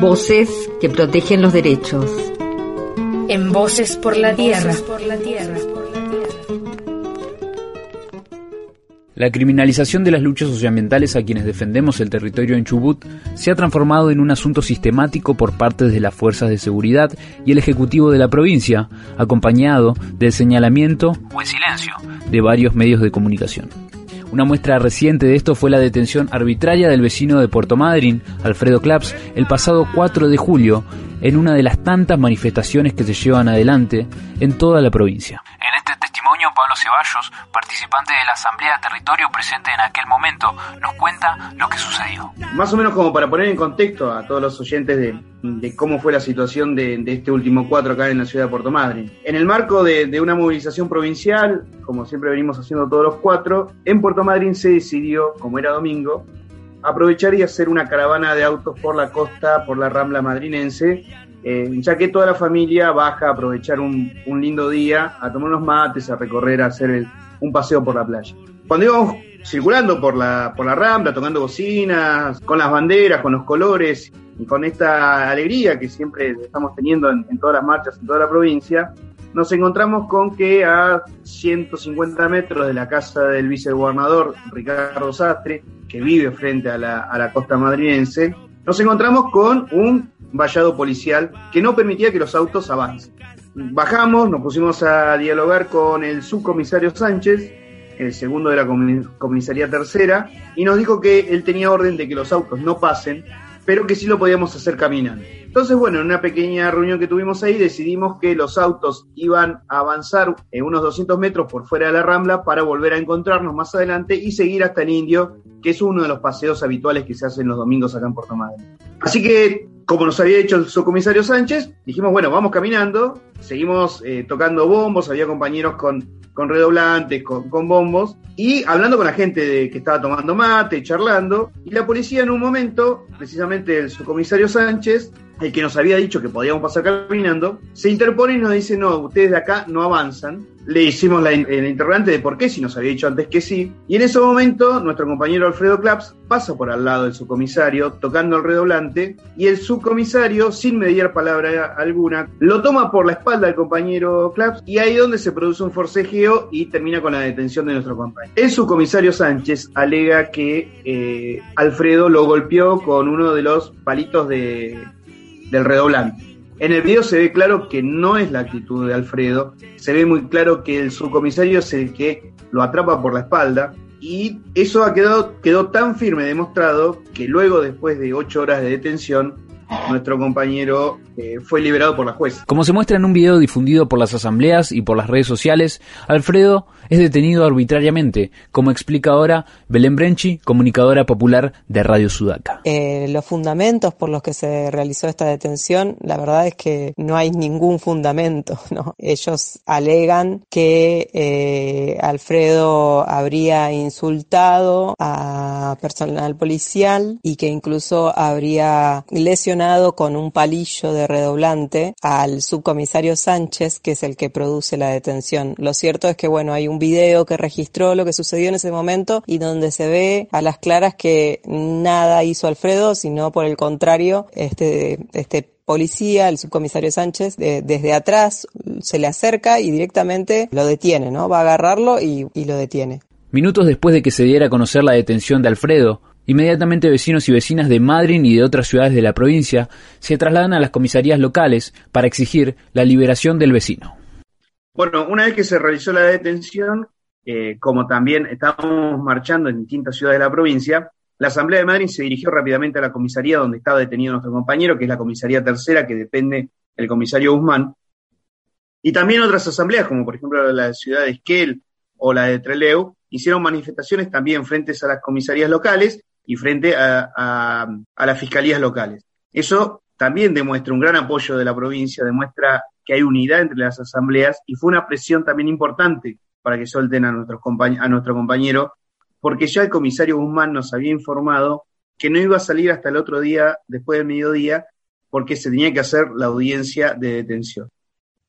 Voces que protegen los derechos. En Voces por la Tierra. La criminalización de las luchas socioambientales a quienes defendemos el territorio en Chubut se ha transformado en un asunto sistemático por parte de las fuerzas de seguridad y el Ejecutivo de la provincia, acompañado del señalamiento o el silencio de varios medios de comunicación. Una muestra reciente de esto fue la detención arbitraria del vecino de Puerto Madryn, Alfredo Claps, el pasado 4 de julio, en una de las tantas manifestaciones que se llevan adelante en toda la provincia. Este Pablo Ceballos, participante de la Asamblea de Territorio presente en aquel momento, nos cuenta lo que sucedió. Más o menos como para poner en contexto a todos los oyentes de, cómo fue la situación de, este último cuatro acá en la ciudad de Puerto Madryn. En el marco de, de una movilización provincial, como siempre venimos haciendo todos los cuatro, en Puerto Madryn se decidió, como era domingo, aprovechar y hacer una caravana de autos por la costa, por la rambla madrinense, eh, ya que toda la familia baja a aprovechar un, lindo día, a tomar unos mates, a recorrer, a hacer un paseo por la playa. Cuando íbamos circulando por la, por la rambla, tocando bocinas, con las banderas, con los colores y con esta alegría que siempre estamos teniendo en, en todas las marchas en toda la provincia, nos encontramos con que a 150 metros de la casa del vicegobernador Ricardo Sastre, que vive frente a la, a la costa madrilense, nos encontramos con un vallado policial que no permitía que los autos avancen. Bajamos, nos pusimos a dialogar con el subcomisario Sánchez, el segundo de la comisaría tercera, y nos dijo que él tenía orden de que los autos no pasen pero que sí lo podíamos hacer caminando. Entonces, bueno, en una pequeña reunión que tuvimos ahí decidimos que los autos iban a avanzar en unos 200 metros por fuera de la rambla para volver a encontrarnos más adelante y seguir hasta el Indio, que es uno de los paseos habituales que se hacen los domingos acá en Puerto Madryn. Así que, como nos había dicho el subcomisario Sánchez, dijimos, bueno, vamos caminando, seguimos eh, tocando bombos, había compañeros con con redoblantes, con, bombos, y hablando con la gente que estaba tomando mate, charlando, y la policía en un momento, precisamente el subcomisario Sánchez, el que nos había dicho que podíamos pasar caminando, se interpone y nos dice, no, ustedes de acá no avanzan. Le hicimos la, interrogante de por qué, si nos había dicho antes que sí. Y en ese momento, nuestro compañero Alfredo Claps pasa por al lado del subcomisario, tocando el redoblante, y el subcomisario, sin mediar palabra alguna, lo toma por la espalda del compañero Claps, y ahí donde se produce un forcejeo y termina con la detención de nuestro compañero. El subcomisario Sánchez alega que eh, Alfredo lo golpeó con uno de los palitos de del redoblante. En el video se ve claro que no es la actitud de Alfredo, se ve muy claro que el subcomisario es el que lo atrapa por la espalda y eso ha quedado, quedó tan firme demostrado que luego, después de ocho horas de detención, nuestro compañero eh, fue liberado por la jueza. Como se muestra en un video difundido por las asambleas y por las redes sociales, Alfredo es detenido arbitrariamente, como explica ahora Belén Brenchi, comunicadora popular de Radio Sudaca. Eh, los fundamentos por los que se realizó esta detención, la verdad es que no hay ningún fundamento. ¿no? Ellos alegan que eh, Alfredo habría insultado a personal policial y que incluso habría lesionado con un palillo de redoblante al subcomisario Sánchez, que es el que produce la detención. Lo cierto es que, bueno, hay un video que registró lo que sucedió en ese momento y donde se ve a las claras que nada hizo Alfredo, sino por el contrario, este, este policía, el subcomisario Sánchez, desde atrás se le acerca y directamente lo detiene, ¿no? Va a agarrarlo y, y lo detiene. Minutos después de que se diera a conocer la detención de Alfredo, Inmediatamente vecinos y vecinas de Madrid y de otras ciudades de la provincia se trasladan a las comisarías locales para exigir la liberación del vecino. Bueno, una vez que se realizó la detención, eh, como también estábamos marchando en distintas ciudades de la provincia, la Asamblea de Madrid se dirigió rápidamente a la comisaría donde estaba detenido nuestro compañero, que es la comisaría tercera, que depende del comisario Guzmán, y también otras asambleas, como por ejemplo la ciudad de Esquel o la de Treleu, hicieron manifestaciones también frente a las comisarías locales y frente a, las fiscalías locales. Eso también demuestra un gran apoyo de la provincia, demuestra que hay unidad entre las asambleas y fue una presión también importante para que suelten a, nuestros a nuestro compañero, porque ya el comisario Guzmán nos había informado que no iba a salir hasta el otro día, después del mediodía, porque se tenía que hacer la audiencia de detención.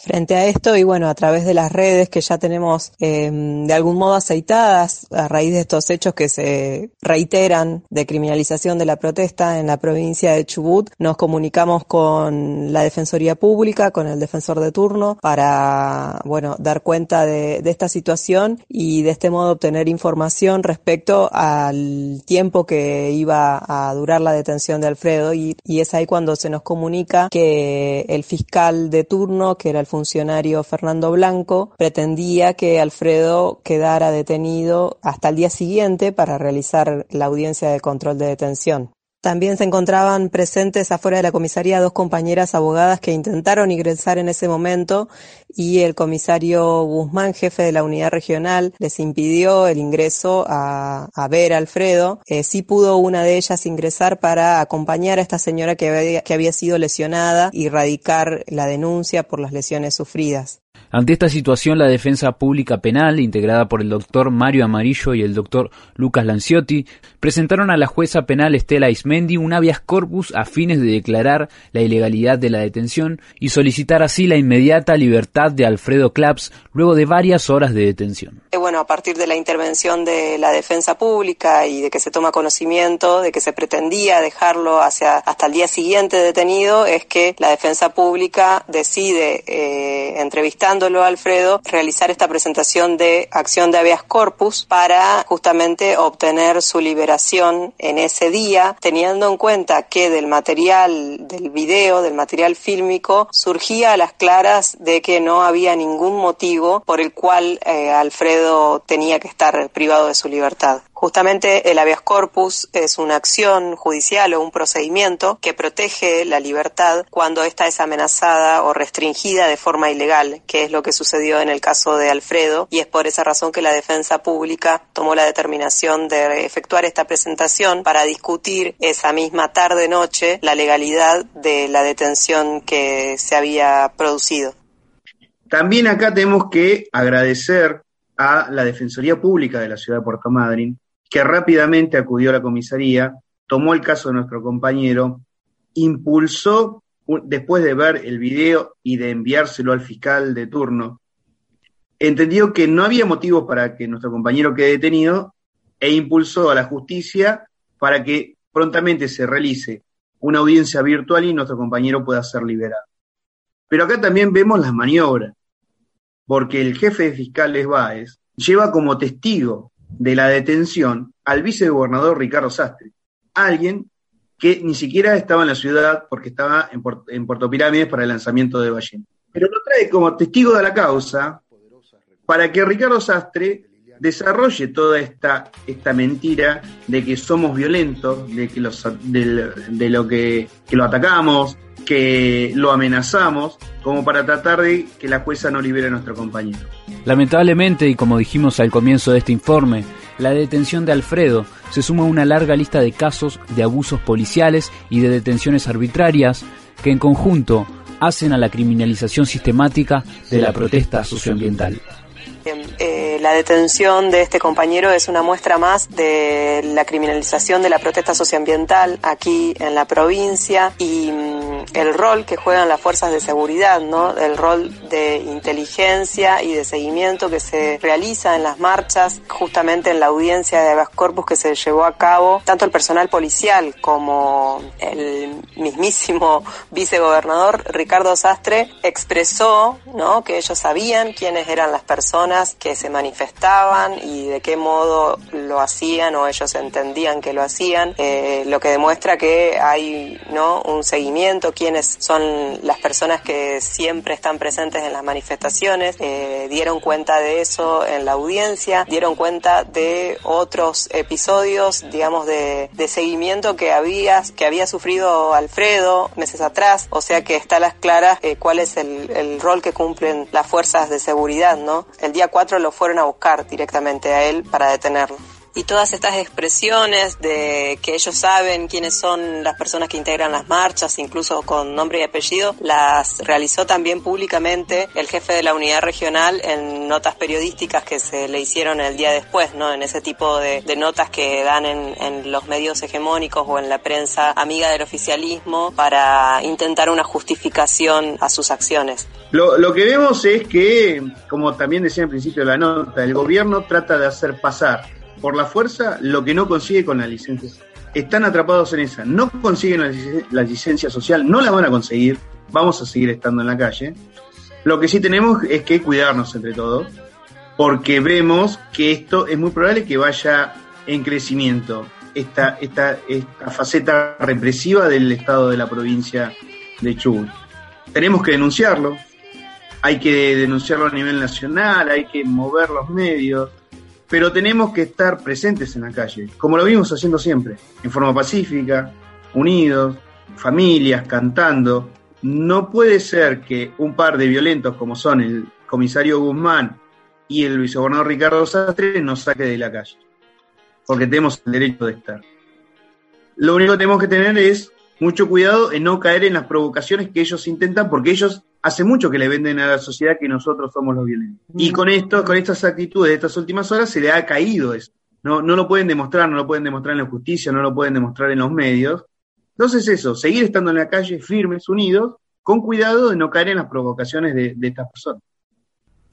Frente a esto y bueno, a través de las redes que ya tenemos eh, de algún modo aceitadas a raíz de estos hechos que se reiteran de criminalización de la protesta en la provincia de Chubut, nos comunicamos con la Defensoría Pública, con el defensor de turno, para bueno, dar cuenta de, de esta situación y de este modo obtener información respecto al tiempo que iba a durar la detención de Alfredo y, y es ahí cuando se nos comunica que el fiscal de turno, que era el funcionario Fernando Blanco pretendía que Alfredo quedara detenido hasta el día siguiente para realizar la audiencia de control de detención. También se encontraban presentes afuera de la comisaría dos compañeras abogadas que intentaron ingresar en ese momento y el comisario Guzmán, jefe de la unidad regional, les impidió el ingreso a, ver a Alfredo. Eh, sí pudo una de ellas ingresar para acompañar a esta señora que había, que había sido lesionada y radicar la denuncia por las lesiones sufridas. Ante esta situación, la Defensa Pública Penal, integrada por el doctor Mario Amarillo y el doctor Lucas Lanciotti, presentaron a la jueza penal Estela Ismendi un habeas corpus a fines de declarar la ilegalidad de la detención y solicitar así la inmediata libertad de Alfredo Claps luego de varias horas de detención. Eh, bueno, a partir de la intervención de la Defensa Pública y de que se toma conocimiento de que se pretendía dejarlo hacia, hasta el día siguiente detenido, es que la Defensa Pública decide eh, entrevistando Alfredo, realizar esta presentación de acción de habeas corpus para justamente obtener su liberación en ese día, teniendo en cuenta que del material del video, del material fílmico, surgía a las claras de que no había ningún motivo por el cual eh, Alfredo tenía que estar privado de su libertad. Justamente el habeas corpus es una acción judicial o un procedimiento que protege la libertad cuando ésta es amenazada o restringida de forma ilegal, que es lo que sucedió en el caso de Alfredo, y es por esa razón que la defensa pública tomó la determinación de efectuar esta presentación para discutir esa misma tarde-noche la legalidad de la detención que se había producido. También acá tenemos que agradecer a la Defensoría Pública de la Ciudad de Puerto Madryn, que rápidamente acudió a la comisaría, tomó el caso de nuestro compañero, impulsó, después de ver el video y de enviárselo al fiscal de turno, entendió que no había motivos para que nuestro compañero quede detenido e impulsó a la justicia para que prontamente se realice una audiencia virtual y nuestro compañero pueda ser liberado. Pero acá también vemos las maniobras, porque el jefe de fiscales Báez lleva como testigo de la detención al vicegobernador Ricardo Sastre, alguien que ni siquiera estaba en la ciudad porque estaba en, en Puerto Pirámides para el lanzamiento de Ballena. Pero lo trae como testigo de la causa para que Ricardo Sastre desarrolle toda esta, esta mentira de que somos violentos, de que los, de lo que, que lo atacamos, que lo amenazamos, como para tratar de que la jueza no libere a nuestro compañero. Lamentablemente, y como dijimos al comienzo de este informe, la detención de Alfredo se suma a una larga lista de casos de abusos policiales y de detenciones arbitrarias que en conjunto hacen a la criminalización sistemática de la protesta socioambiental. Eh, la detención de este compañero es una muestra más de la criminalización de la protesta socioambiental aquí en la provincia y mm, el rol que juegan las fuerzas de seguridad, ¿no? El rol de inteligencia y de seguimiento que se realiza en las marchas, justamente en la audiencia de Agas Corpus que se llevó a cabo, tanto el personal policial como el mismísimo vicegobernador Ricardo Sastre expresó, ¿no? Que ellos sabían quiénes eran las personas que se manifestaban y de qué modo lo hacían o ellos entendían que lo hacían, eh, lo que demuestra que hay ¿no? un seguimiento, quiénes son las personas que siempre están presentes en las manifestaciones, eh, dieron cuenta de eso en la audiencia, dieron cuenta de otros episodios, digamos, de, de seguimiento que había, que había sufrido Alfredo meses atrás, o sea que está a las claras eh, cuál es el, el rol que cumplen las fuerzas de seguridad, ¿no? El día 4 lo fueron a buscar directamente a él para detenerlo. Y todas estas expresiones de que ellos saben quiénes son las personas que integran las marchas, incluso con nombre y apellido, las realizó también públicamente el jefe de la unidad regional en notas periodísticas que se le hicieron el día después, ¿no? En ese tipo de, notas que dan en, en los medios hegemónicos o en la prensa amiga del oficialismo para intentar una justificación a sus acciones. Lo, lo, que vemos es que, como también decía al principio de la nota, el gobierno trata de hacer pasar por la fuerza lo que no consigue con la licencia. Están atrapados en esa, no consiguen la, licencia social, no la van a conseguir, vamos a seguir estando en la calle. Lo que sí tenemos es que cuidarnos entre todos, porque vemos que esto es muy probable que vaya en crecimiento, esta, esta, esta faceta represiva del Estado de la provincia de Chubut. Tenemos que denunciarlo, hay que denunciarlo a nivel nacional, hay que mover los medios, pero tenemos que estar presentes en la calle, como lo vimos haciendo siempre, en forma pacífica, unidos, familias, cantando. No puede ser que un par de violentos como son el comisario Guzmán y el vicegobernador Ricardo Sastre nos saque de la calle, porque tenemos el derecho de estar. Lo único que tenemos que tener es mucho cuidado en no caer en las provocaciones que ellos intentan, porque ellos hace mucho que le venden a la sociedad que nosotros somos los violentos. Y con esto, con estas actitudes de estas últimas horas, se le ha caído eso. No, no lo pueden demostrar, no lo pueden demostrar en la justicia, no lo pueden demostrar en los medios. Entonces eso, seguir estando en la calle firmes, unidos, con cuidado de no caer en las provocaciones de, de estas personas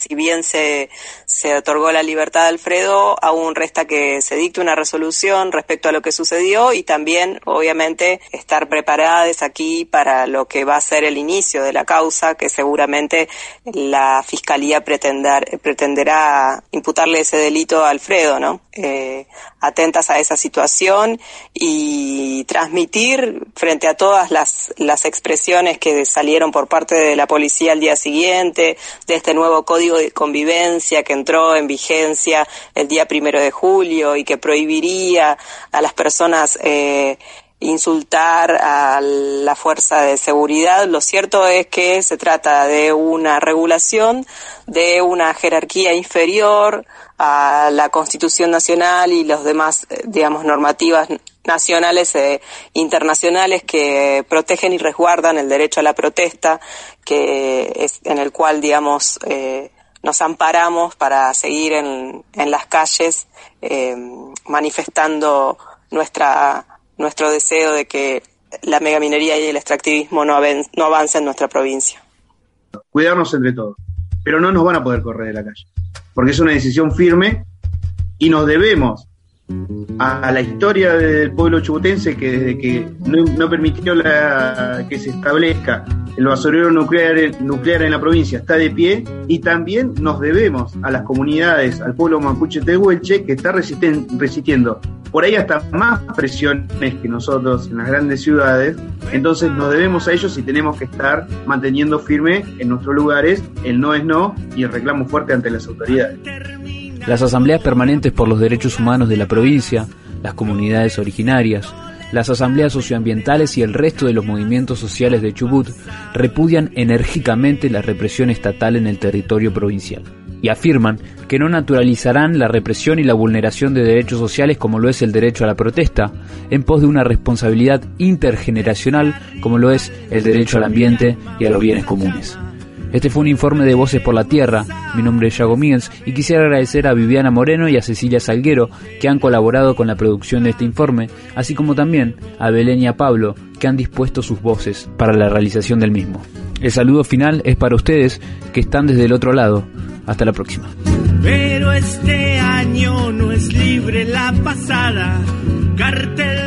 si bien se, se otorgó la libertad a Alfredo, aún resta que se dicte una resolución respecto a lo que sucedió y también, obviamente, estar preparadas aquí para lo que va a ser el inicio de la causa, que seguramente la Fiscalía pretender, pretenderá imputarle ese delito a Alfredo, ¿no? Eh, atentas a esa situación y transmitir frente a todas las, las expresiones que salieron por parte de la policía al día siguiente, de este nuevo código de convivencia que entró en vigencia el día primero de julio y que prohibiría a las personas eh, insultar a la fuerza de seguridad. Lo cierto es que se trata de una regulación de una jerarquía inferior a la Constitución Nacional y los demás, eh, digamos, normativas nacionales e internacionales que protegen y resguardan el derecho a la protesta, que es en el cual, digamos, eh, nos amparamos para seguir en, las calles eh, manifestando nuestra, nuestro deseo de que la megaminería y el extractivismo no, no avancen en nuestra provincia. Cuidarnos entre todos, pero no nos van a poder correr de la calle, porque es una decisión firme y nos debemos a, la historia del pueblo chubutense que desde que no, permitió que se establezca el basurero nuclear, nuclear en la provincia está de pie y también nos debemos a las comunidades, al pueblo mapuche tehuelche que está resistiendo por ahí hasta más presiones que nosotros en las grandes ciudades, entonces nos debemos a ellos y tenemos que estar manteniendo firme en nuestros lugares el no es no y el reclamo fuerte ante las autoridades. Las asambleas permanentes por los derechos humanos de la provincia, las comunidades originarias, las asambleas socioambientales y el resto de los movimientos sociales de Chubut repudian enérgicamente la represión estatal en el territorio provincial y afirman que no naturalizarán la represión y la vulneración de derechos sociales como lo es el derecho a la protesta, en pos de una responsabilidad intergeneracional como lo es el derecho al ambiente y a los bienes comunes. Este fue un informe de Voces por la Tierra. Mi nombre es Yago Míguez y quisiera agradecer a Viviana Moreno y a Cecilia Salguero que han colaborado con la producción de este informe, así como también a Belén y a Pablo que han dispuesto sus voces para la realización del mismo. El saludo final es para ustedes que están desde el otro lado. Hasta la próxima. Pero este año no es libre la pasada, cartel